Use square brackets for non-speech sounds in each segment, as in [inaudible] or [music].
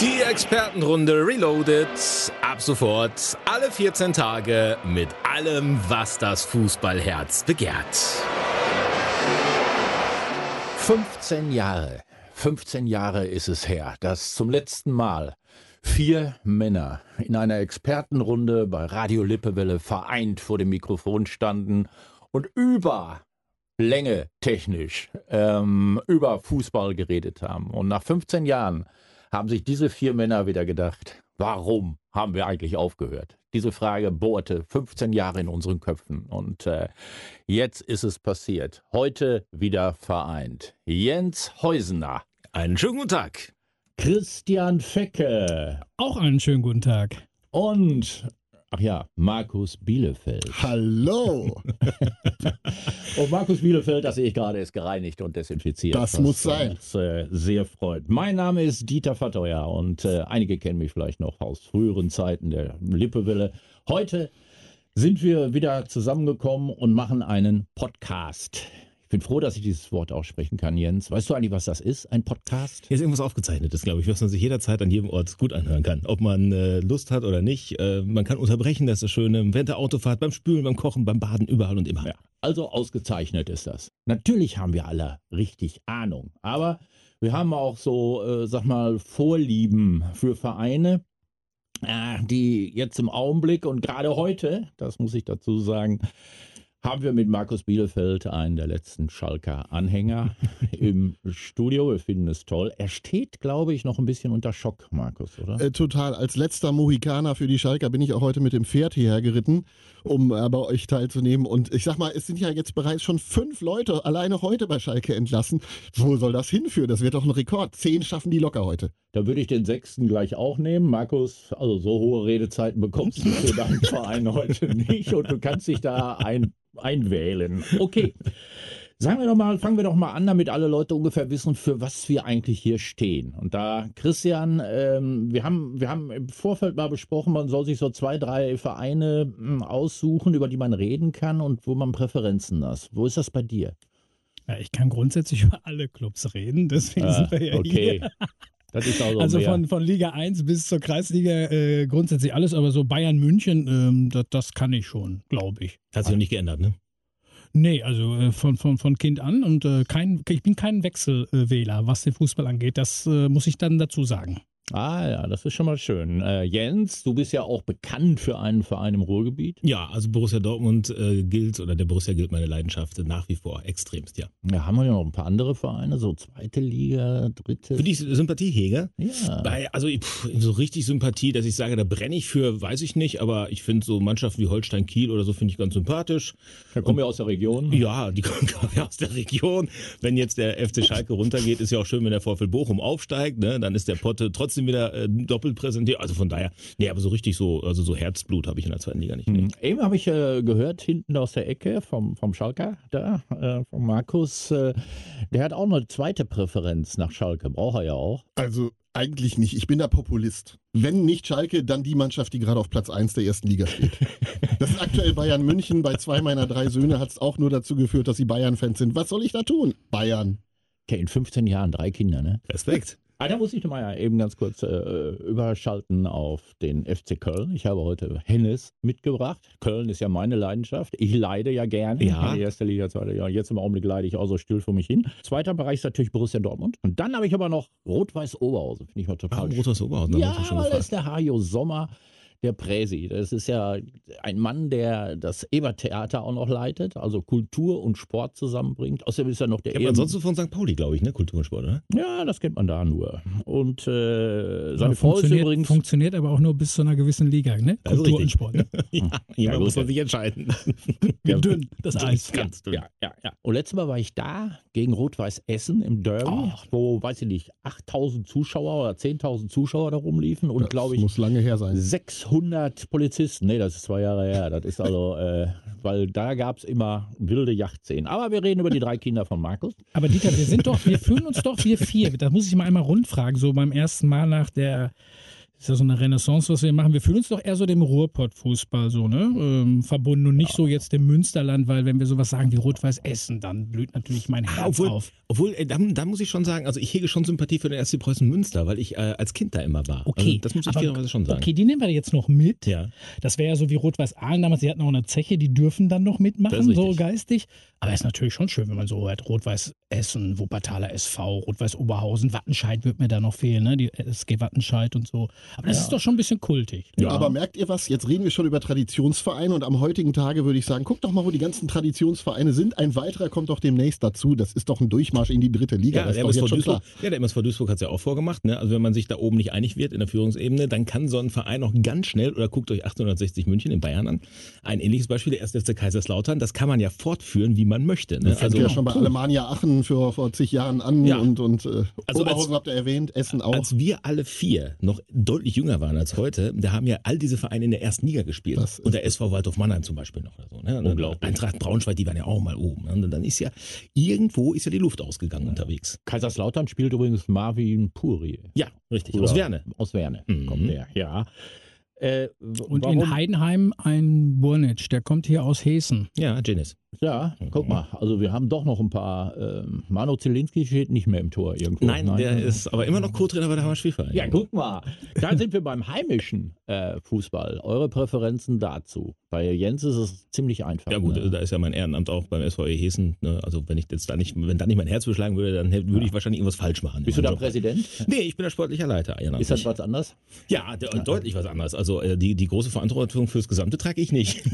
Die Expertenrunde Reloaded. Ab sofort alle 14 Tage mit allem, was das Fußballherz begehrt. 15 Jahre. 15 Jahre ist es her, dass zum letzten Mal vier Männer in einer Expertenrunde bei Radio Lippewelle vereint vor dem Mikrofon standen und über Länge technisch ähm, über Fußball geredet haben. Und nach 15 Jahren haben sich diese vier Männer wieder gedacht, warum haben wir eigentlich aufgehört? Diese Frage bohrte 15 Jahre in unseren Köpfen und äh, jetzt ist es passiert. Heute wieder vereint. Jens Heusener. Einen schönen guten Tag. Christian Fecke. Auch einen schönen guten Tag. Und Ach ja, Markus Bielefeld. Hallo! und [laughs] Markus Bielefeld, das sehe ich gerade, ist gereinigt und desinfiziert. Das was muss sein. Das äh, sehr freut. Mein Name ist Dieter Vatteuer und äh, einige kennen mich vielleicht noch aus früheren Zeiten der Lippewille. Heute sind wir wieder zusammengekommen und machen einen Podcast. Ich bin froh, dass ich dieses Wort aussprechen kann, Jens. Weißt du eigentlich, was das ist, ein Podcast? Hier ist irgendwas aufgezeichnetes, glaube ich, was man sich jederzeit an jedem Ort gut anhören kann. Ob man äh, Lust hat oder nicht. Äh, man kann unterbrechen, das ist das Schöne. Während der Autofahrt, beim Spülen, beim Kochen, beim Baden, überall und immer. Ja, also ausgezeichnet ist das. Natürlich haben wir alle richtig Ahnung. Aber wir haben auch so, äh, sag mal, Vorlieben für Vereine, äh, die jetzt im Augenblick und gerade heute, das muss ich dazu sagen, haben wir mit Markus Bielefeld einen der letzten Schalker Anhänger [laughs] im Studio. Wir finden es toll. Er steht, glaube ich, noch ein bisschen unter Schock, Markus, oder? Äh, total. Als letzter Mohikaner für die Schalker bin ich auch heute mit dem Pferd hierher geritten, um äh, bei euch teilzunehmen. Und ich sag mal, es sind ja jetzt bereits schon fünf Leute alleine heute bei Schalke entlassen. Wo soll das hinführen? Das wird doch ein Rekord. Zehn schaffen die locker heute. Da würde ich den sechsten gleich auch nehmen. Markus, also so hohe Redezeiten bekommst du für deinen [laughs] Verein heute nicht und du kannst dich da ein einwählen. Okay. Sagen wir doch mal, fangen wir doch mal an, damit alle Leute ungefähr wissen, für was wir eigentlich hier stehen. Und da, Christian, ähm, wir, haben, wir haben im Vorfeld mal besprochen, man soll sich so zwei, drei Vereine hm, aussuchen, über die man reden kann und wo man Präferenzen hat. Wo ist das bei dir? Ja, ich kann grundsätzlich über alle Clubs reden, deswegen ah, sind wir ja okay. hier. Also, also von, von Liga 1 bis zur Kreisliga äh, grundsätzlich alles, aber so Bayern München, ähm, das, das kann ich schon, glaube ich. Hat sich auch nicht geändert, ne? Nee, also äh, von, von, von Kind an und äh, kein, ich bin kein Wechselwähler, was den Fußball angeht. Das äh, muss ich dann dazu sagen. Ah ja, das ist schon mal schön. Äh, Jens, du bist ja auch bekannt für einen Verein im Ruhrgebiet. Ja, also Borussia Dortmund äh, gilt, oder der Borussia gilt meine Leidenschaft nach wie vor extremst, ja. Ja, haben wir ja noch ein paar andere Vereine, so zweite Liga, dritte. Für die Sympathiehege? Ja. Bei, also pff, so richtig Sympathie, dass ich sage, da brenne ich für, weiß ich nicht, aber ich finde so Mannschaften wie Holstein Kiel oder so finde ich ganz sympathisch. Da kommen wir aus der Region. Ja, die [laughs] kommen ja aus der Region. Wenn jetzt der FC Schalke runtergeht, ist ja auch schön, wenn der VfL Bochum aufsteigt, ne? dann ist der Potte trotzdem wieder äh, doppelt präsentiert. Also von daher, nee, aber so richtig so, also so Herzblut habe ich in der zweiten Liga nicht. Mhm. Eben habe ich äh, gehört, hinten aus der Ecke vom, vom Schalker, da, äh, vom Markus, äh, der hat auch eine zweite Präferenz nach Schalke, braucht er ja auch. Also eigentlich nicht. Ich bin der Populist. Wenn nicht Schalke, dann die Mannschaft, die gerade auf Platz 1 der ersten Liga steht. [laughs] Das ist aktuell Bayern München. Bei zwei meiner drei Söhne hat es auch nur dazu geführt, dass sie Bayern-Fans sind. Was soll ich da tun? Bayern. Okay, in 15 Jahren drei Kinder, ne? Respekt. Ah, da muss ich mal ja eben ganz kurz äh, überschalten auf den FC Köln. Ich habe heute Hennes mitgebracht. Köln ist ja meine Leidenschaft. Ich leide ja gerne. Ja. Die erste Liga, zweite Liga. Jetzt im Augenblick leide ich auch so still vor mich hin. Zweiter Bereich ist natürlich Borussia Dortmund. Und dann habe ich aber noch Rot-Weiß Oberhausen. Finde ich mal total. Ah, Rot-Weiß Oberhausen. Ja, weil ist der Hajo Sommer der Präsi. Das ist ja ein Mann, der das Ebert-Theater auch noch leitet, also Kultur und Sport zusammenbringt. Außerdem ist er noch der Kennt man sonst von St. Pauli, glaube ich, ne? Kultur und Sport, oder? Ja, das kennt man da nur. Und äh, seine ja, Frau ist übrigens... Funktioniert aber auch nur bis zu einer gewissen Liga, ne? Kultur und Sport. Ne? [laughs] ja, ja muss man sich entscheiden. [laughs] Wie dünn, das Eis. Ganz dünn. Ja, ja, ja. Und letztes Mal war ich da gegen Rot-Weiß Essen im Derby, oh. wo, weiß ich nicht, 8000 Zuschauer oder 10.000 Zuschauer da rumliefen und, glaube ich... muss lange her sein. 600 600 Polizisten. Nee, das ist zwei Jahre her. Das ist also, äh, weil da gab es immer wilde Yachtszenen. Aber wir reden über die drei Kinder von Markus. Aber Dieter, wir sind doch, wir fühlen uns doch, wir vier. Da muss ich mal einmal rundfragen, so beim ersten Mal nach der ist ja so eine Renaissance, was wir machen. Wir fühlen uns doch eher so dem Ruhrpott-Fußball so, ne? Ähm, verbunden und nicht ja. so jetzt dem Münsterland, weil wenn wir sowas sagen wie Rot-Weiß Essen, dann blüht natürlich mein Herz obwohl, auf. Obwohl, äh, da, da, muss ich schon sagen, also ich hege schon Sympathie für den SC Preußen Münster, weil ich äh, als Kind da immer war. Okay. Also das muss ich fairerweise schon sagen. Okay, die nehmen wir jetzt noch mit. Ja. Das wäre ja so wie Rot-Weiß Aalen damals, die hatten auch eine Zeche, die dürfen dann noch mitmachen, so geistig. Aber es ist natürlich schon schön, wenn man so hört, Rot-Weiß Essen, Wuppertaler SV, Rot-Weiß Oberhausen, Wattenscheid wird mir da noch fehlen, ne? Die SG Wattenscheid und so. Aber das ja. ist doch schon ein bisschen kultig. Ja. Aber merkt ihr was? Jetzt reden wir schon über Traditionsvereine und am heutigen Tage würde ich sagen, guckt doch mal, wo die ganzen Traditionsvereine sind. Ein weiterer kommt doch demnächst dazu. Das ist doch ein Durchmarsch in die dritte Liga. Ja, das der, ist doch Duisburg, ja, der MSV Duisburg hat es ja auch vorgemacht. Ne? Also wenn man sich da oben nicht einig wird in der Führungsebene, dann kann so ein Verein auch ganz schnell, oder guckt euch 1860 München in Bayern an, ein ähnliches Beispiel, der 1. FC Kaiserslautern, das kann man ja fortführen, wie man möchte. Ne? Das also ja schon bei Alemannia Aachen für vor zig Jahren an ja. und, und äh, also Oberhausen habt ihr erwähnt, Essen auch. Als wir alle vier noch deutlich jünger waren als heute, da haben ja all diese Vereine in der ersten Liga gespielt. und der SV Waldhof Mannheim zum Beispiel noch. So, ne? Unglaublich. Eintracht Braunschweig, die waren ja auch mal oben. Ne? Und dann ist ja, irgendwo ist ja die Luft ausgegangen ja. unterwegs. Kaiserslautern spielt übrigens Marvin Puri. Ja, richtig. Oder aus Werne. Aus Werne mhm. kommt der, ja. Äh, und warum? in Heidenheim ein Burnitsch, der kommt hier aus Hessen. Ja, Janis. Ja, guck mal. Also wir haben doch noch ein paar. Äh, Mano Zielinski steht nicht mehr im Tor irgendwo. Nein, Nein. der ist aber immer noch Co-Trainer bei der Hammer-Spielverein. Ja, guck mal. Da sind wir beim heimischen äh, Fußball. Eure Präferenzen dazu? Bei Jens ist es ziemlich einfach. Ja gut, ne? da ist ja mein Ehrenamt auch beim SVE Hessen. Ne? Also wenn ich jetzt da nicht, wenn da nicht mein Herz beschlagen würde, dann würde ja. ich wahrscheinlich irgendwas falsch machen. Bist du da Job. Präsident? Nee, ich bin der sportlicher Leiter. Ist das was anderes? Ja, de ja, deutlich was anderes. Also äh, die, die große Verantwortung fürs Gesamte trage ich nicht.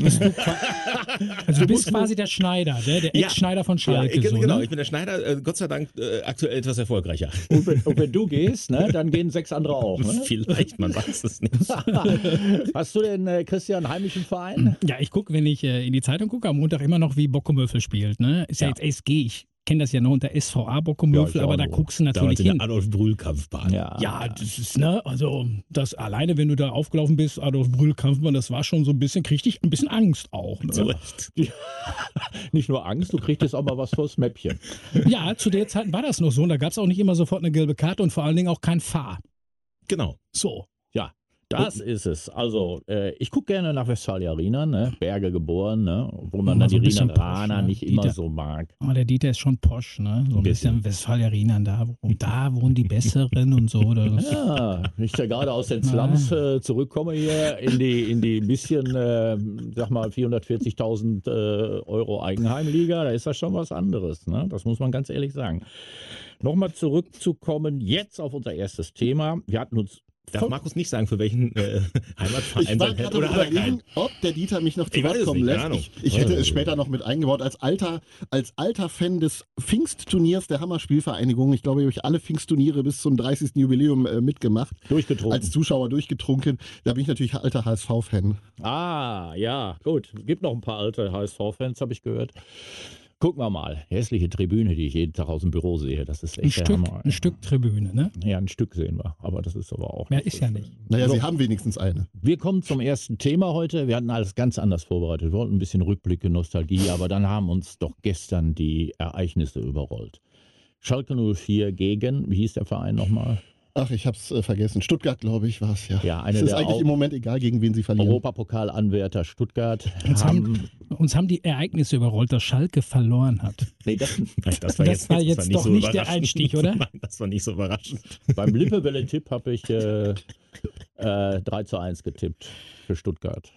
also du bist quasi der Schneider, der, der Ex-Schneider von Schalke. Ja, so, genau, ne? ich bin der Schneider, äh, Gott sei Dank äh, aktuell etwas erfolgreicher. Und wenn, und wenn, du gehst, ne, dann gehen sechs andere auch. Ne? [laughs] Vielleicht, man weiß es nicht. [laughs] Hast du denn, äh, Christian, heimischen Verein? Ja, ich gucke, wenn ich äh, in die Zeitung gucke, am Montag immer noch, wie Bockomöffel spielt. Ne? Ist ja, ja jetzt SG. Ich kenne das ja noch unter SVA Bockumöfel, ja, aber da guckst du natürlich hin. Adolf Brühl Kampfbahn. Ja. ja, das ist, ne, also das alleine, wenn du da aufgelaufen bist, Adolf Brühl Kampfbahn, das war schon so ein bisschen, kriegte ich ein bisschen Angst auch. Ne? So [laughs] nicht nur Angst, du kriegtest auch mal was fürs Mäppchen. Ja, zu der Zeit war das noch so und da gab es auch nicht immer sofort eine gelbe Karte und vor allen Dingen auch kein Fahr. Genau. So. Das ist es. Also, äh, ich gucke gerne nach Westfalia Arena, ne? Berge geboren, ne? obwohl man dann so die Riener nicht Dieter. immer so mag. Aber der Dieter ist schon posch, ne? So ein bisschen, bisschen Westfalia Arena, da, da wohnen die Besseren und so. Oder? Ja, ich da gerade aus den Slums äh, zurückkomme hier in die, in die bisschen, äh, sag mal, 440.000 äh, Euro Eigenheimliga, da ist das schon was anderes, ne? Das muss man ganz ehrlich sagen. Nochmal zurückzukommen jetzt auf unser erstes Thema. Wir hatten uns Darf Markus nicht sagen, für welchen äh, [laughs] Heimatverein ich war gerade überlegen, ob der Dieter mich noch zu Wort kommen lässt. Ich, ich, hätte es später noch mit eingebaut. Als alter, als alter Fan des Pfingstturniers der Hammerspielvereinigung, ich glaube, ich habe alle Pfingstturniere bis zum 30. Jubiläum äh, mitgemacht. Durchgetrunken. Als Zuschauer durchgetrunken. Da bin ich natürlich alter HSV-Fan. Ah, ja, gut. Gibt noch ein paar alte HSV-Fans, habe ich gehört. Gucken wir mal. Hässliche Tribüne, die ich jeden Tag aus dem Büro sehe. Das ist echt ein Stück, Hammer. Ein Stück Tribüne, ne? Ja, ein Stück sehen wir. Aber das ist aber auch. Mehr ist ja nicht. Naja, so. Sie haben wenigstens eine. Wir kommen zum ersten Thema heute. Wir hatten alles ganz anders vorbereitet. Wir wollten ein bisschen Rückblicke, Nostalgie, aber dann haben uns doch gestern die Ereignisse überrollt. Schalke 04 gegen, wie hieß der Verein nochmal? Ach, ich hab's äh, vergessen. Stuttgart, glaube ich, war es ja. Ja, eine es ist eigentlich im Moment egal, gegen wen sie verlieren. Europapokal-Anwärter Stuttgart. Uns haben, uns haben die Ereignisse überrollt, dass Schalke verloren hat. Nee, das, [laughs] das war jetzt, das war jetzt war doch nicht, so der Einstieg, oder? [laughs] Nein, das war nicht so überraschend. Beim Lippewelle-Tipp habe ich äh, äh, 3 zu 1 getippt für Stuttgart.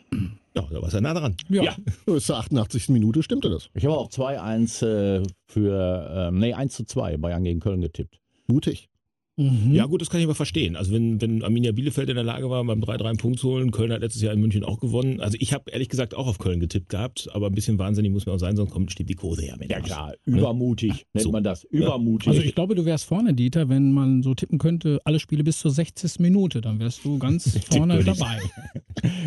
Ja, da war es ja nah dran. Ja. ja. Bis zur 88. Minute stimmte das. Ich habe auch 2-1 äh, für, ähm, nee, 1 zu 2 Bayern gegen Köln getippt. Mutig. Mhm. Ja, gut, das kann ich aber verstehen. Also wenn, wenn Arminia Bielefeld in der Lage war, beim 3-3 einen Punkt zu holen, Köln hat letztes Jahr in München auch gewonnen. Also ich habe ehrlich gesagt auch auf Köln getippt gehabt, aber ein bisschen wahnsinnig muss man auch sein, sonst kommt steht die Kurse ja mit. Ja klar, übermutig ja? nennt so. man das. Übermutig. Also ich glaube, du wärst vorne, Dieter, wenn man so tippen könnte, alle Spiele bis zur 60. Minute, dann wärst du ganz [laughs] vorne dabei. [laughs]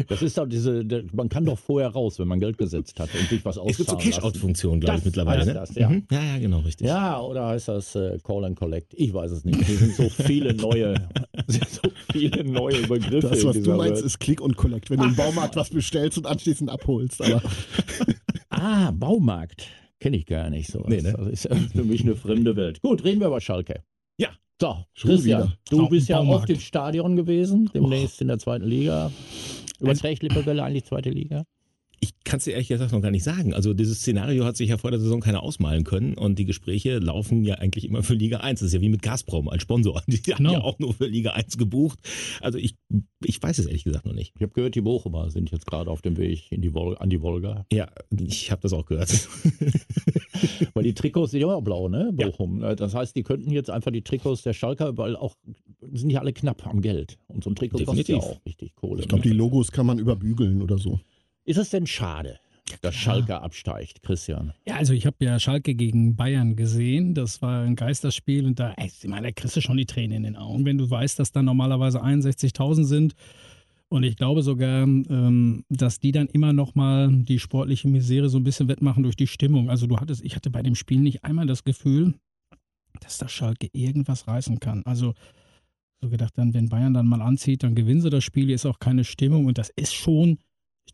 Das ist doch diese, man kann doch vorher raus, wenn man Geld gesetzt hat und sich was auszahlen Es gibt so Cash-Out-Funktionen, glaube ich, mittlerweile. Ne? Das, ja. Mhm. ja, ja, genau, richtig. Ja, oder heißt das äh, Call and Collect? Ich weiß es nicht. [laughs] So viele neue [laughs] so viele neue Begriffe. Das, was du meinst, Welt. ist Click und Collect, wenn du im Baumarkt was bestellst und anschließend abholst. Aber [laughs] ah, Baumarkt. Kenne ich gar nicht so. Nee, ne? Das ist für mich eine fremde Welt. Gut, reden wir über Schalke. Ja, So, Christian, du bist ja oft im Stadion gewesen, demnächst oh. in der zweiten Liga. Überträgt Lippewelle eigentlich zweite Liga? Ich kann es dir ehrlich gesagt noch gar nicht sagen. Also dieses Szenario hat sich ja vor der Saison keiner ausmalen können und die Gespräche laufen ja eigentlich immer für Liga 1. Das ist ja wie mit Gazprom als Sponsor. [laughs] Die genau. haben ja auch nur für Liga 1 gebucht. Also ich, ich weiß es ehrlich gesagt noch nicht. Ich habe gehört, die Bochumer sind jetzt gerade auf dem Weg in die Vol an die Wolga. Ja, ich habe das auch gehört. [laughs] Weil die Trikots sind ja immer blau, ne? Bochum. Ja. Das heißt, die könnten jetzt einfach die Trikots der Schalker, weil auch sind ja alle knapp am Geld. Und so ein Trikot Definitiv. kostet ja auch richtig Kohle. Ich glaube, ne? die Logos kann man überbügeln oder so. Ist es denn schade, dass Schalke absteigt, Christian? Ja, also ich habe ja Schalke gegen Bayern gesehen. Das war ein Geisterspiel und da, ey, da kriegst du schon die Tränen in den Augen, wenn du weißt, dass da normalerweise 61.000 sind. Und ich glaube sogar, ähm, dass die dann immer noch mal die sportliche Misere so ein bisschen wettmachen durch die Stimmung. Also du hattest, ich hatte bei dem Spiel nicht einmal das Gefühl, dass das Schalke irgendwas reißen kann. Also so gedacht dann, wenn Bayern dann mal anzieht, dann gewinnen sie das Spiel, hier ist auch keine Stimmung und das ist schon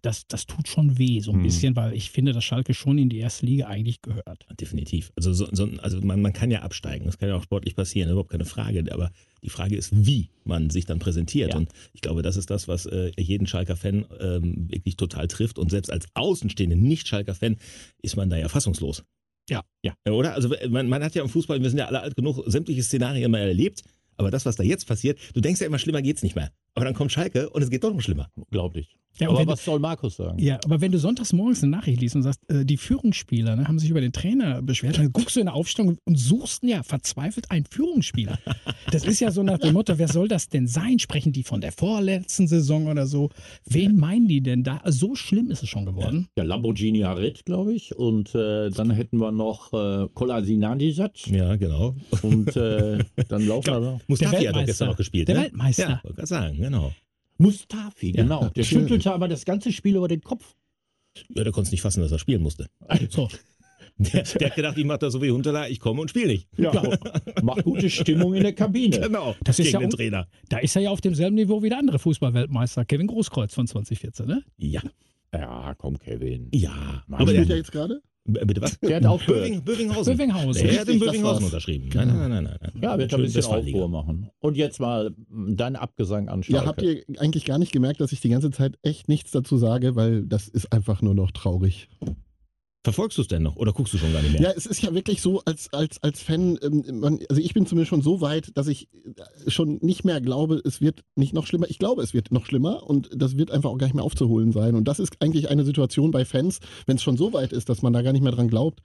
das, das tut schon weh, so ein hm. bisschen, weil ich finde, dass Schalke schon in die erste Liga eigentlich gehört. Definitiv. Also, so, so, also man, man kann ja absteigen, das kann ja auch sportlich passieren, überhaupt keine Frage. Aber die Frage ist, wie man sich dann präsentiert. Ja. Und ich glaube, das ist das, was äh, jeden Schalker-Fan ähm, wirklich total trifft. Und selbst als außenstehende Nicht-Schalker-Fan ist man da ja fassungslos. Ja. ja. Oder? Also man, man hat ja im Fußball, wir sind ja alle alt genug, sämtliche Szenarien mal erlebt. Aber das, was da jetzt passiert, du denkst ja immer, schlimmer geht's nicht mehr. Aber dann kommt Schalke und es geht doch noch schlimmer. Unglaublich. Ja, aber was du, soll Markus sagen? Ja, aber wenn du sonntags morgens eine Nachricht liest und sagst, äh, die Führungsspieler ne, haben sich über den Trainer beschwert, dann guckst du in der Aufstellung und suchst ja verzweifelt einen Führungsspieler. [laughs] Das ist ja so nach dem Motto, wer soll das denn sein? Sprechen die von der vorletzten Saison oder so? Wen meinen die denn da? So schlimm ist es schon geworden. Ja, Lamborghini Harit, glaube ich. Und äh, dann hätten wir noch äh, Kolasinadisat. Ja, genau. Und äh, dann [laughs] laufen wir noch. Mustafi hat doch gestern noch gespielt. Der ne? Weltmeister. Ja, wollte sagen, genau. Mustafi, genau. Ja, der schüttelte aber das ganze Spiel über den Kopf. Ja, der konnte es nicht fassen, dass er spielen musste. Also. Der, der, hat gedacht, ich mache das so wie Huntela, ich komme und spiele nicht. Ja, mach gute Stimmung in der Kabine. Genau, das ist ja den Trainer. Da ist er ja auf demselben Niveau wie der andere Fußballweltmeister, Kevin Großkreuz von 2014, ne? Ja. Ja, komm, Kevin. Ja. Aber spielt er jetzt gerade? Bitte was? Der hat. Böving, Bövinghausen. Bövinghausen. Der hat in Bövinghausen unterschrieben. Nein, nein, nein, nein, nein. Ja, wird ein bisschen Aufruhr machen. Und jetzt mal dein Abgesang anschauen. Ja, habt ihr eigentlich gar nicht gemerkt, dass ich die ganze Zeit echt nichts dazu sage, weil das ist einfach nur noch traurig. Verfolgst du es denn noch oder guckst du schon gar nicht mehr? Ja, es ist ja wirklich so, als, als, als Fan, ähm, man, also ich bin zumindest schon so weit, dass ich äh, schon nicht mehr glaube, es wird nicht noch schlimmer. Ich glaube, es wird noch schlimmer und das wird einfach auch gar nicht mehr aufzuholen sein. Und das ist eigentlich eine Situation bei Fans, wenn es schon so weit ist, dass man da gar nicht mehr dran glaubt,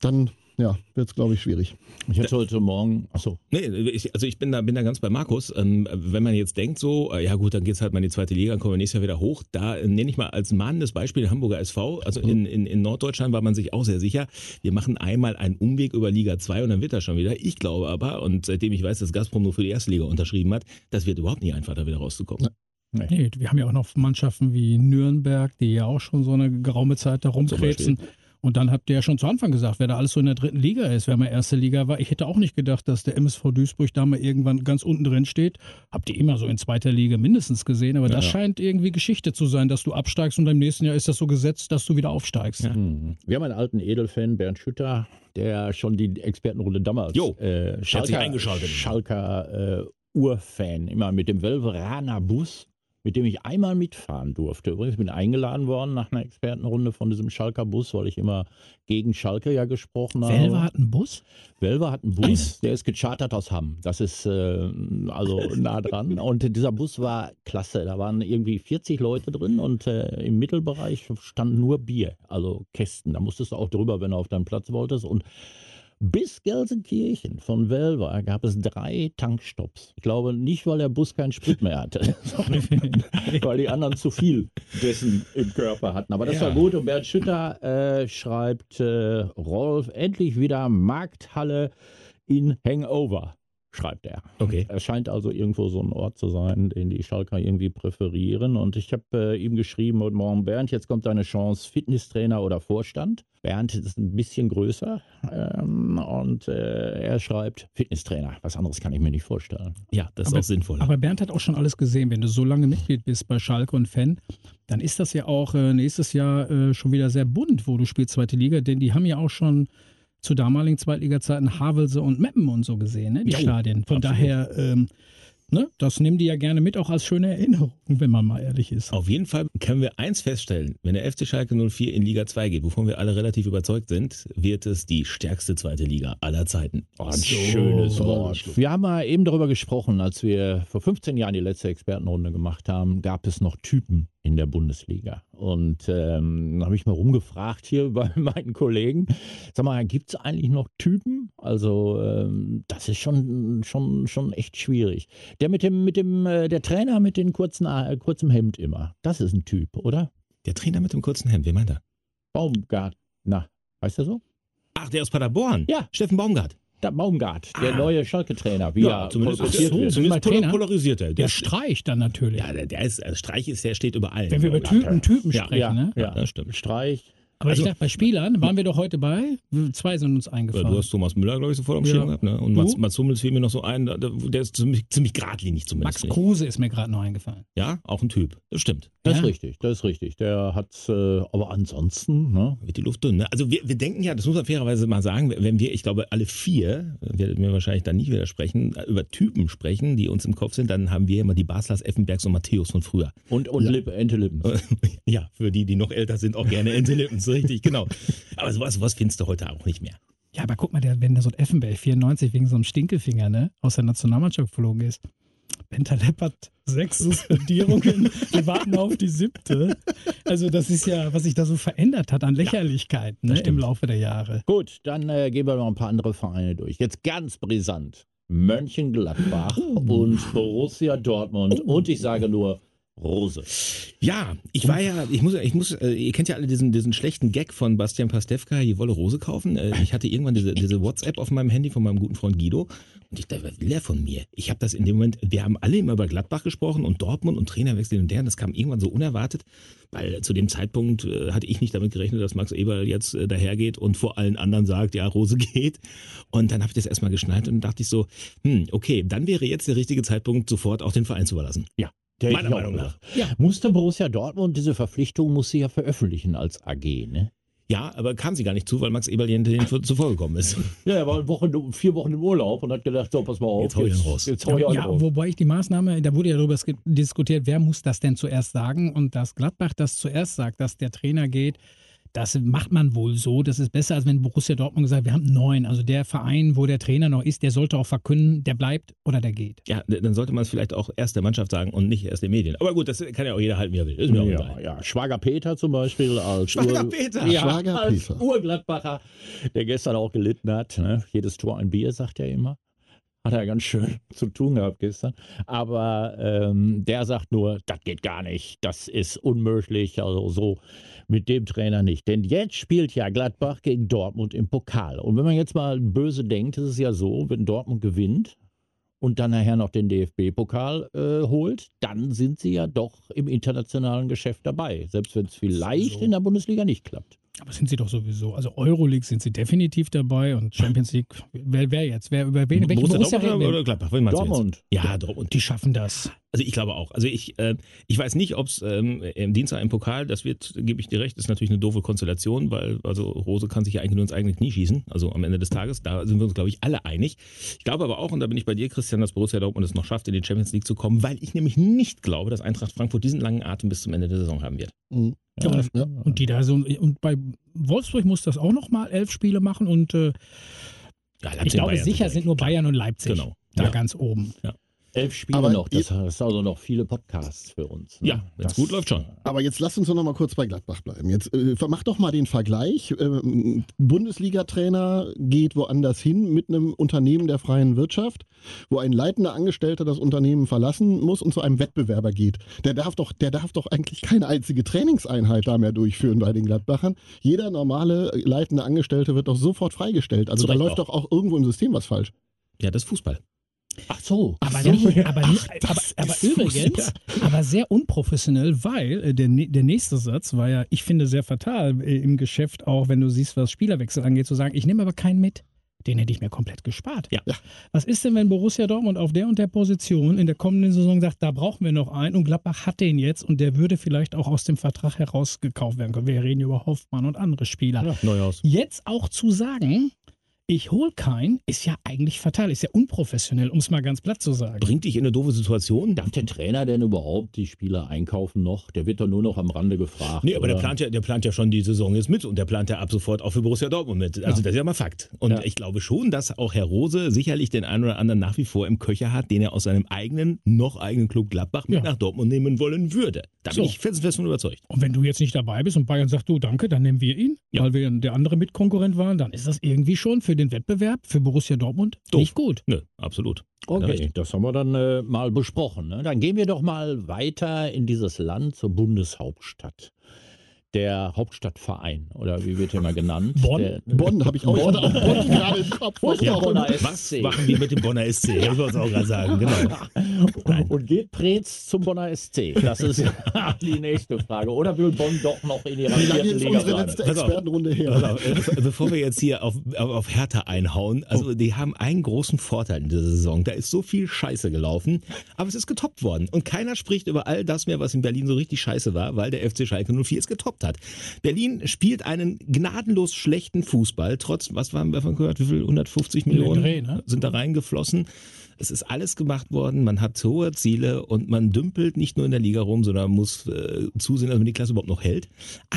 dann ja, wird es, glaube ich, schwierig. Ich hatte heute Morgen, achso. Nee, ich, also ich bin da, bin da ganz bei Markus. Ähm, wenn man jetzt denkt so, äh, ja gut, dann geht es halt mal in die zweite Liga, dann kommen wir nächstes Jahr wieder hoch. Da äh, nenne ich mal als mahnendes Beispiel Hamburger SV. Also in, in, in Norddeutschland war man sich auch sehr sicher, wir machen einmal einen Umweg über Liga 2 und dann wird das schon wieder. Ich glaube aber, und seitdem ich weiß, dass Gazprom nur für die erste Liga unterschrieben hat, das wird überhaupt nicht einfach, da wieder rauszukommen. Nee. Nee, wir haben ja auch noch Mannschaften wie Nürnberg, die ja auch schon so eine geraume Zeit da rumkrebsen. Und dann habt ihr ja schon zu Anfang gesagt, wer da alles so in der dritten Liga ist, wer mal erste Liga war. Ich hätte auch nicht gedacht, dass der MSV Duisburg da mal irgendwann ganz unten drin steht. Habt ihr immer so in zweiter Liga mindestens gesehen, aber ja, das ja. scheint irgendwie Geschichte zu sein, dass du absteigst und im nächsten Jahr ist das so gesetzt, dass du wieder aufsteigst. Ja. Mhm. Wir haben einen alten Edelfan, Bernd Schütter, der schon die Expertenrunde damals jo, äh, Schalker, eingeschaltet. Schalker äh, Urfan, immer mit dem Wölveraner Bus mit dem ich einmal mitfahren durfte. Übrigens bin eingeladen worden nach einer Expertenrunde von diesem Schalker Bus, weil ich immer gegen Schalke ja gesprochen habe. Welver hat einen Bus? Welver hat einen Bus, der ist gechartert aus Hamm. Das ist äh, also nah dran. Und dieser Bus war klasse. Da waren irgendwie 40 Leute drin und äh, im Mittelbereich stand nur Bier, also Kästen. Da musstest du auch drüber, wenn du auf deinen Platz wolltest. Und bis Gelsenkirchen von Welver gab es drei Tankstops. Ich glaube nicht, weil der Bus keinen Sprit mehr hatte, [laughs] sondern [laughs] weil die anderen zu viel dessen im Körper hatten. Aber das ja. war gut. Und Bernd Schütter äh, schreibt, äh, Rolf, endlich wieder Markthalle in Hangover schreibt er. Okay. Er scheint also irgendwo so ein Ort zu sein, den die Schalker irgendwie präferieren. Und ich habe äh, ihm geschrieben heute Morgen, Bernd, jetzt kommt deine Chance, Fitnesstrainer oder Vorstand. Bernd ist ein bisschen größer ähm, und äh, er schreibt Fitnesstrainer. Was anderes kann ich mir nicht vorstellen. Ja, das ist aber, auch sinnvoll. Aber Bernd hat auch schon alles gesehen. Wenn du so lange Mitglied bist bei Schalke und Fan, dann ist das ja auch äh, nächstes Jahr äh, schon wieder sehr bunt, wo du spielst zweite Liga, denn die haben ja auch schon zu damaligen Zweitliga-Zeiten Havelse und Meppen und so gesehen, ne? die jo, Stadien. Von absolut. daher ähm, ne, das nehmen die ja gerne mit, auch als schöne Erinnerung, wenn man mal ehrlich ist. Auf jeden Fall können wir eins feststellen, wenn der FC Schalke 04 in Liga 2 geht, wovon wir alle relativ überzeugt sind, wird es die stärkste zweite Liga aller Zeiten. Oh, ein so, schönes Wort. Wir haben mal eben darüber gesprochen, als wir vor 15 Jahren die letzte Expertenrunde gemacht haben, gab es noch Typen in der Bundesliga. Und ähm, habe ich mal rumgefragt hier [laughs] bei meinen Kollegen, sag mal, gibt es eigentlich noch Typen? Also ähm, das ist schon, schon, schon echt schwierig. Der mit dem, mit dem, äh, der Trainer mit dem kurzen, äh, kurzen Hemd immer, das ist ein Typ, oder? Der Trainer mit dem kurzen Hemd, wie meint er? Baumgart. Na, weißt du so? Ach, der aus Paderborn? Ja. Steffen Baumgart. Der Baumgart, der ah. neue Schalke-Trainer, wie ja, er zumindest, ist, so, zumindest Trainer, polarisiert er. Der, der Streich dann natürlich. Ja, der, der ist, also Streich ist, der steht über allen. Wenn wir über Typen, Typen sprechen, ja, ne? Ja, das stimmt. Streich, aber also, ich dachte, bei Spielern waren wir doch heute bei. Zwei sind uns eingefallen. du hast Thomas Müller, glaube ich, sofort am Schirm ja. gehabt. Ne? Und Mats, Mats Hummels fiel mir noch so ein. Der ist ziemlich, ziemlich geradlinig zumindest. Max Kruse ist mir gerade noch eingefallen. Ja, auch ein Typ. Das stimmt. Das ja. ist richtig, das ist richtig. Der hat, äh, aber ansonsten, ne? Wird die Luft dünn, ne? Also wir, wir denken ja, das muss man fairerweise mal sagen, wenn wir, ich glaube, alle vier, werdet mir wahrscheinlich dann nicht widersprechen, über Typen sprechen, die uns im Kopf sind, dann haben wir immer die Baslers, Effenbergs und Matthäus von früher. Und, und ja. Lippe, Ente Lippens. [laughs] ja, für die, die noch älter sind, auch gerne Ente Lippens, richtig, genau. Aber sowas, sowas findest du heute auch nicht mehr. Ja, aber guck mal, der, wenn der so ein Effenberg 94 wegen so einem Stinkefinger ne, aus der Nationalmannschaft geflogen ist. Benta Leppert, sechs Suspendierungen. [laughs] Wir warten auf die siebte. Also, das ist ja, was sich da so verändert hat an Lächerlichkeit ja, ne, im Laufe der Jahre. Gut, dann äh, gehen wir noch ein paar andere Vereine durch. Jetzt ganz brisant. Mönchengladbach oh. und Borussia Dortmund. Oh. Und ich sage nur Rose. Ja, ich war ja, ich muss, ich muss, äh, ihr kennt ja alle diesen, diesen schlechten Gag von Bastian Pastewka, die wolle Rose kaufen. Äh, ich hatte irgendwann diese, diese WhatsApp auf meinem Handy von meinem guten Freund Guido und ich dachte, was will er von mir? Ich habe das in dem Moment, wir haben alle immer über Gladbach gesprochen und Dortmund und Trainerwechsel und der, und das kam irgendwann so unerwartet, weil zu dem Zeitpunkt äh, hatte ich nicht damit gerechnet, dass Max Eberl jetzt äh, dahergeht und vor allen anderen sagt, ja, Rose [laughs] geht. Und dann habe ich das erstmal geschnallt und dachte ich so, hm, okay, dann wäre jetzt der richtige Zeitpunkt, sofort auch den Verein zu überlassen. Ja. Der Meiner Meinung nach. Ja. Musste Borussia Dortmund diese Verpflichtung muss sie ja veröffentlichen als AG, ne? Ja, aber kam sie gar nicht zu, weil Max Eberl hinter zuvor gekommen ist. [laughs] Ja, er war Wochen, vier Wochen im Urlaub und hat gedacht, so, pass mal auf. Jetzt hau ich jetzt, raus. Jetzt hau ich ja, raus. wobei ich die Maßnahme, da wurde ja darüber diskutiert, wer muss das denn zuerst sagen und dass Gladbach das zuerst sagt, dass der Trainer geht, das macht man wohl so. Das ist besser, als wenn Borussia Dortmund gesagt wir haben neun. Also der Verein, wo der Trainer noch ist, der sollte auch verkünden, der bleibt oder der geht. Ja, dann sollte man es vielleicht auch erst der Mannschaft sagen und nicht erst den Medien. Aber gut, das kann ja auch jeder halten, wie er will. Ist mir ja, auch ja, Schwager Peter zum Beispiel als, Schwager Ur Peter. Ja, Schwager als Peter. Urgladbacher, der gestern auch gelitten hat. Ne? Jedes Tor ein Bier, sagt er immer hat er ganz schön [laughs] zu tun gehabt gestern. Aber ähm, der sagt nur, das geht gar nicht, das ist unmöglich. Also so mit dem Trainer nicht. Denn jetzt spielt ja Gladbach gegen Dortmund im Pokal. Und wenn man jetzt mal böse denkt, ist es ja so, wenn Dortmund gewinnt und dann nachher noch den DFB-Pokal äh, holt, dann sind sie ja doch im internationalen Geschäft dabei. Selbst wenn es vielleicht so. in der Bundesliga nicht klappt. Aber sind sie doch sowieso. Also Euroleague sind sie definitiv dabei und Champions League, wer, wer jetzt? Wer, über wen? Welche Borussia Dortmund oder Gladbach? Dortmund. Ja, Dortmund. Die schaffen das. Also ich glaube auch. Also ich, äh, ich weiß nicht, ob es ähm, im Dienstag im Pokal, das wird, gebe ich dir recht, ist natürlich eine doofe Konstellation, weil also Rose kann sich ja eigentlich nur ins eigene Knie schießen, also am Ende des Tages. Da sind wir uns, glaube ich, alle einig. Ich glaube aber auch, und da bin ich bei dir, Christian, dass Borussia Dortmund es noch schafft, in die Champions League zu kommen, weil ich nämlich nicht glaube, dass Eintracht Frankfurt diesen langen Atem bis zum Ende der Saison haben wird. Mhm. Ja, und, ja. und, die da so und bei Wolfsburg muss das auch noch mal elf Spiele machen und äh, ja, ich glaube Bayern sicher sind nur Bayern und Leipzig genau. da ganz oben. Ja. Elf Spiele aber noch, das ist also noch viele Podcasts für uns. Ne? Ja, wenn es gut läuft schon. Aber jetzt lass uns doch noch mal kurz bei Gladbach bleiben. Jetzt äh, mach doch mal den Vergleich. Äh, Bundesliga-Trainer geht woanders hin mit einem Unternehmen der freien Wirtschaft, wo ein leitender Angestellter das Unternehmen verlassen muss und zu einem Wettbewerber geht. Der darf doch, der darf doch eigentlich keine einzige Trainingseinheit da mehr durchführen bei den Gladbachern. Jeder normale leitende Angestellte wird doch sofort freigestellt. Also da läuft auch. doch auch irgendwo im System was falsch. Ja, das ist Fußball. Ach so. Aber, so. Nicht, aber, Ach, aber, aber übrigens, aber sehr unprofessionell, weil äh, der, der nächste Satz war ja, ich finde sehr fatal äh, im Geschäft, auch wenn du siehst, was Spielerwechsel angeht, zu sagen, ich nehme aber keinen mit. Den hätte ich mir komplett gespart. Ja. Was ist denn, wenn Borussia Dortmund auf der und der Position in der kommenden Saison sagt, da brauchen wir noch einen und Gladbach hat den jetzt und der würde vielleicht auch aus dem Vertrag herausgekauft werden können. Wir reden über Hoffmann und andere Spieler. Ja, Neuhaus. Jetzt auch zu sagen, ich hole keinen, ist ja eigentlich fatal, ist ja unprofessionell, um es mal ganz platt zu sagen. Bringt dich in eine doofe Situation? Darf der Trainer denn überhaupt die Spieler einkaufen noch? Der wird doch nur noch am Rande gefragt. Nee, aber der plant, ja, der plant ja schon die Saison jetzt mit und der plant ja ab sofort auch für Borussia Dortmund mit. Also ja. das ist ja mal Fakt. Und ja. ich glaube schon, dass auch Herr Rose sicherlich den einen oder anderen nach wie vor im Köcher hat, den er aus seinem eigenen, noch eigenen Club Gladbach mit ja. nach Dortmund nehmen wollen würde. Da so. bin ich fest, fest von überzeugt. Und wenn du jetzt nicht dabei bist und Bayern sagt, du danke, dann nehmen wir ihn, weil wir der andere Mitkonkurrent waren, dann ist das irgendwie schon für den Wettbewerb, für Borussia Dortmund Doof. nicht gut. Nö, absolut. Okay, das haben wir dann äh, mal besprochen. Ne? Dann gehen wir doch mal weiter in dieses Land zur Bundeshauptstadt der Hauptstadtverein oder wie wird er mal genannt? Bonn, der, Bonn habe ich auch, Bonn. auch Bonn [laughs] gerade im Kopf. Was, ja, Bonner Was machen wir mit dem Bonner SC? Ich muss auch gerade sagen, genau. Und geht Preetz zum Bonner SC? Das ist [laughs] die nächste Frage. Oder will Bonn doch noch in ihrer vierten Liga unsere letzte Expertenrunde her? Auf, äh, bevor wir jetzt hier auf, auf Hertha einhauen, also oh. die haben einen großen Vorteil in dieser Saison. Da ist so viel Scheiße gelaufen, aber es ist getoppt worden. Und keiner spricht über all das mehr, was in Berlin so richtig scheiße war, weil der FC Schalke 04 ist getoppt gehabt hat. Berlin spielt einen gnadenlos schlechten Fußball, trotz, was haben wir von gehört, wie viel, 150 Millionen Dreh, ne? sind da reingeflossen. Es ist alles gemacht worden, man hat hohe Ziele und man dümpelt nicht nur in der Liga rum, sondern muss äh, zusehen, dass man die Klasse überhaupt noch hält.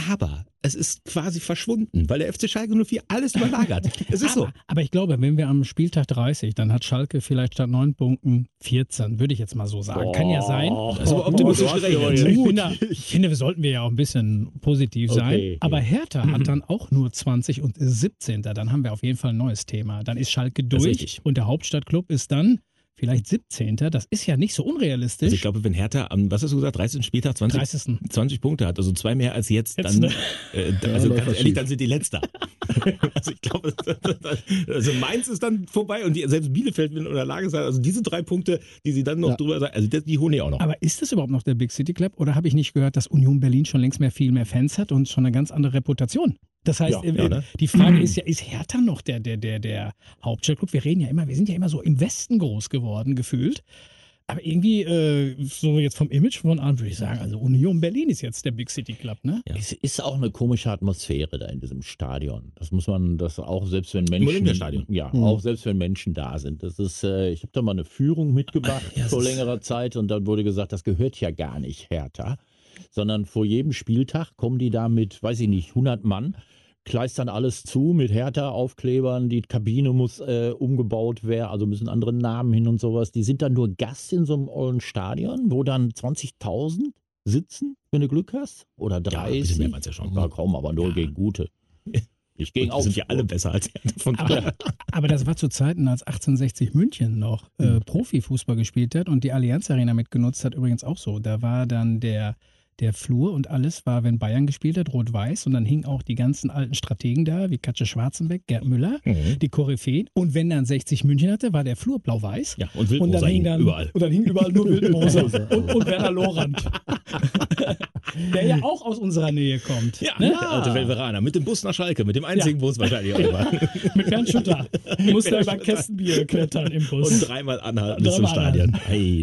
Aber es ist quasi verschwunden, weil der FC Schalke 04 alles überlagert. [laughs] Es ist aber, so. Aber ich glaube, wenn wir am Spieltag 30, dann hat Schalke vielleicht statt neun Punkten 14, würde ich jetzt mal so sagen. Boah. Kann ja sein. Das aber optimistisch gerechnet. Ich, finde, ich finde, wir sollten wir ja auch ein bisschen positiv sein. Okay, okay. Aber Hertha hat [clears throat] dann auch nur 20 und 17. Dann haben wir auf jeden Fall ein neues Thema. Dann ist Schalke durch und der Hauptstadtklub ist dann vielleicht 17. Das ist ja nicht so unrealistisch. Also ich glaube, wenn Hertha am, was hast du gesagt, 30. Spieltag 20, 30. 20 Punkte hat, also zwei mehr als jetzt, jetzt dann, ne? äh, also ja, ganz ehrlich, dann sind die Letzter. [laughs] also ich glaube, [laughs] also Mainz ist dann vorbei und die, selbst Bielefeld wird in der Lage sein, also diese drei Punkte, die sie dann noch ja. drüber sagen, also die holen die auch noch. Aber ist das überhaupt noch der Big City Club oder habe ich nicht gehört, dass Union Berlin schon längst mehr viel mehr Fans hat und schon eine ganz andere Reputation? Das heißt, ja, äh, ja, ne? die Frage ist ja, ist Hertha noch der, der, der, der Hauptstadtclub? Wir reden ja immer, wir sind ja immer so im Westen groß geworden, gefühlt. Aber irgendwie, äh, so jetzt vom Image von an, würde ich sagen, also Union Berlin ist jetzt der Big City Club, ne? Ja. Es ist auch eine komische Atmosphäre da in diesem Stadion. Das muss man, das auch selbst wenn Menschen, Stadion. ja, mhm. auch selbst wenn Menschen da sind. Das ist, äh, ich habe da mal eine Führung mitgemacht ja, vor längerer Zeit und dann wurde gesagt, das gehört ja gar nicht Hertha sondern vor jedem Spieltag kommen die da mit, weiß ich nicht, 100 Mann kleistern alles zu mit Hertha-Aufklebern. Die Kabine muss äh, umgebaut werden, also müssen andere Namen hin und sowas. Die sind dann nur Gast in so einem ollen Stadion, wo dann 20.000 sitzen, wenn du Glück hast. Oder 30. Ja, mehr ja schon. Ja, kaum, aber nur ja. gegen gute. Ich gegen auch. sind ja alle besser als Hertha. Aber, aber, das war zu Zeiten, als 1860 München noch äh, hm. Profifußball gespielt hat und die Allianz Arena mitgenutzt hat, übrigens auch so. Da war dann der der Flur und alles war, wenn Bayern gespielt hat, rot-weiß. Und dann hingen auch die ganzen alten Strategen da, wie Katja Schwarzenbeck, Gerd Müller, mhm. die Koryphäen. Und wenn dann 60 München hatte, war der Flur blau-weiß. Ja, und Wildmoser und dann hing dann, überall. Und dann hing überall nur [laughs] Wildmoser und, und Werner Lorand. [laughs] der ja auch aus unserer Nähe kommt. Ja, ne? der alte Welveraner. Mit dem Bus nach Schalke, mit dem einzigen ja. Bus wahrscheinlich auch [laughs] immer. mit Bernd Schütter. Musste über Kästenbier klettern im Bus. Und dreimal anhalten bis zum Stadion. Hey,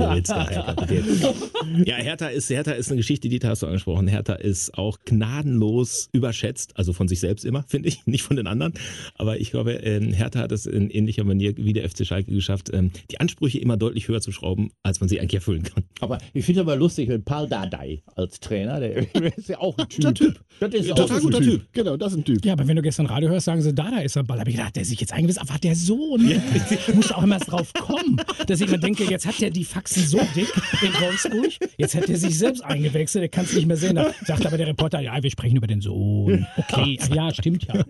ja, Hertha ist, Hertha ist eine Geschichte, die hast du angesprochen. Hertha ist auch gnadenlos überschätzt, also von sich selbst immer, finde ich, [laughs] nicht von den anderen. Aber ich glaube, ähm, Hertha hat es in ähnlicher Manier wie der FC Schalke geschafft, ähm, die Ansprüche immer deutlich höher zu schrauben, als man sie eigentlich erfüllen kann. Aber ich finde aber lustig, wenn Paul Dardai als Trainer, der [laughs] ist ja auch ein Typ. typ. Das ist ja, total guter typ. typ. Genau, das ist ein Typ. Ja, aber wenn du gestern Radio hörst, sagen sie, Dada ist am Ball. Da habe ich gedacht, der sich jetzt eingewiesen, aber der Sohn. Ja. [laughs] Muss auch immer drauf kommen, dass ich mir denke, jetzt hat der die Faxen so dick in Wolfsburg, jetzt hat er sich selbst eingewechselt, der kann es nicht mehr sehen. Da sagt aber der Reporter, ja, wir sprechen über den Sohn. Okay, [laughs] ja, stimmt ja.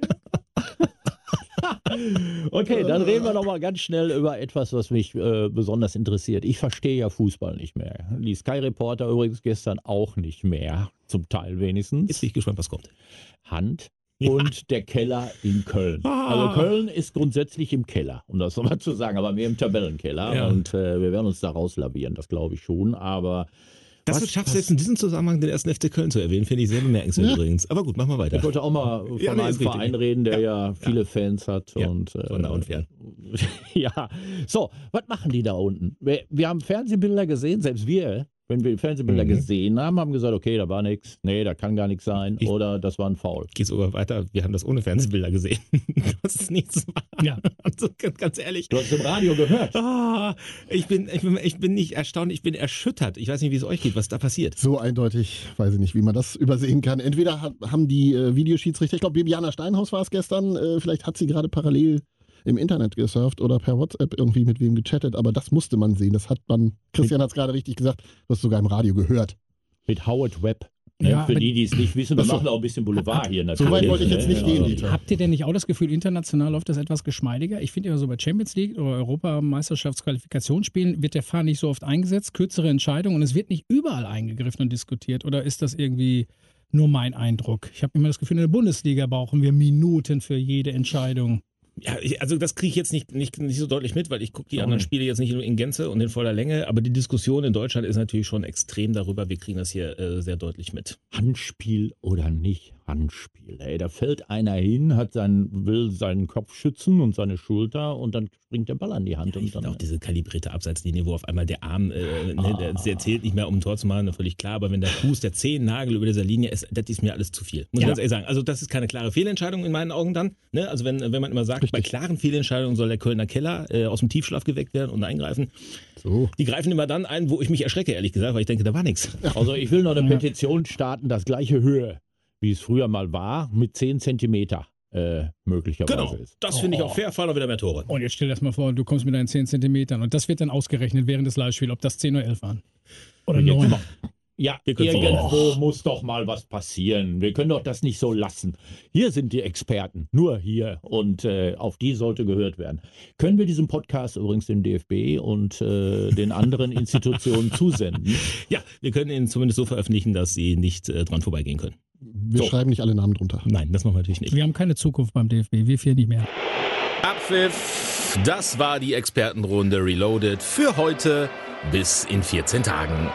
Okay, dann reden wir noch mal ganz schnell über etwas, was mich äh, besonders interessiert. Ich verstehe ja Fußball nicht mehr. Die Sky Reporter übrigens gestern auch nicht mehr, zum Teil wenigstens. Jetzt bin ich gespannt, was kommt. Hand ja. und der Keller in Köln. Ah. Also Köln ist grundsätzlich im Keller, um das nochmal zu sagen, aber wir im Tabellenkeller ja. und äh, wir werden uns da rauslavieren, das glaube ich schon, aber das was, schaffst du jetzt in diesem Zusammenhang den ersten FC Köln zu erwähnen, finde ich sehr bemerkenswert ja. übrigens. Aber gut, machen wir weiter. Ich wollte auch mal von ja, nee, einem Verein reden, der ja, ja viele Fans hat. Und, äh, von da und fern. [laughs] ja, so, was machen die da unten? Wir, wir haben Fernsehbilder gesehen, selbst wir Wenn wir Fernsehbilder mhm. gesehen haben, haben wir gesagt, okay, da war nichts, nee, da kann gar nichts sein ich oder das war ein Foul. Geht sogar weiter, wir haben das ohne Fernsehbilder gesehen. [laughs] das ist nichts war. Ja. [laughs] Also, ganz ehrlich. Du hast im Radio gehört. Oh, ich, bin, ich, bin, ich bin nicht erstaunt, ich bin erschüttert. Ich weiß nicht, wie es euch geht, was da passiert. So eindeutig, weiß ich nicht, wie man das übersehen kann. Entweder haben die äh, Videoschiedsrichter, ich glaube, Bibiana Steinhaus war es gestern, äh, vielleicht hat sie gerade parallel im Internet gesurft oder per WhatsApp irgendwie mit wem gechattet, aber das musste man sehen. Das hat man, Christian hat es gerade richtig gesagt, du hast sogar im Radio gehört. Mit Howard Webb. Ne? Ja, Für die, die es nicht wissen, wir machen auch ein bisschen Boulevard hier natürlich. So weit wollte ich jetzt nicht gehen, Dieter. Habt ihr denn nicht auch das Gefühl, international läuft das etwas geschmeidiger? Ich finde immer so bei Champions League oder Europameisterschaftsqualifikationsspielen wird der Fahr nicht so oft eingesetzt, kürzere Entscheidungen und es wird nicht überall eingegriffen und diskutiert. Oder ist das irgendwie nur mein Eindruck? Ich habe immer das Gefühl, in der Bundesliga brauchen wir Minuten für jede Entscheidung. Ja, also das kriege ich jetzt nicht, nicht, nicht so deutlich mit, weil ich gucke die anderen Spiele jetzt nicht in Gänze und in voller Länge. Aber die Diskussion in Deutschland ist natürlich schon extrem darüber. Wir kriegen das hier äh, sehr deutlich mit. Handspiel oder nicht Handspiel. Ey, da fällt einer hin, hat seinen, will seinen Kopf schützen und seine Schulter und dann springt der Ball an die Hand. Ja, und dann auch diese kalibrierte Abseitslinie, wo auf einmal der Arm, äh, ne, der, der, zählt nicht mehr, um ein Tor zu machen, völlig klar. Aber wenn der Fuß, der Zehennagel über dieser Linie ist, das ist mir alles zu viel. Muss ja. ich ganz ehrlich sagen. Also das ist keine klare Fehlentscheidung in meinen Augen dann. Ne? Also wenn, wenn man immer sagt. Bei klaren Fehlentscheidungen soll der Kölner Keller äh, aus dem Tiefschlaf geweckt werden und eingreifen. So. Die greifen immer dann ein, wo ich mich erschrecke, ehrlich gesagt, weil ich denke, da war nichts. [laughs] Also ich will noch eine Petition starten, das gleiche Höhe wie es früher mal war, mit 10 Zentimeter. Äh, möglicherweise genau, ist. das finde ich auch fair, fallen auch wieder mehr Tore. Und jetzt stell dir das mal vor, du kommst mit deinen 10 Zentimetern und das wird dann ausgerechnet während des Live-Spiels, ob das 10 oder 11 waren. Oder 9. Ja, irgendwo muss doch mal was passieren. Wir können doch das nicht so lassen. Hier sind die Experten, nur hier und äh, auf die sollte gehört werden. Können wir diesen Podcast übrigens dem DFB und äh, den anderen Institutionen zusenden? [laughs] Ja, wir können ihn zumindest so veröffentlichen, dass sie nicht äh, dran vorbeigehen können. Wir so. schreiben nicht alle Namen drunter. Nein, das machen wir natürlich nicht. Wir haben keine Zukunft beim DFB, wir vier nicht mehr. Abpfiff, das war die Expertenrunde Reloaded für heute bis in 14 Tagen.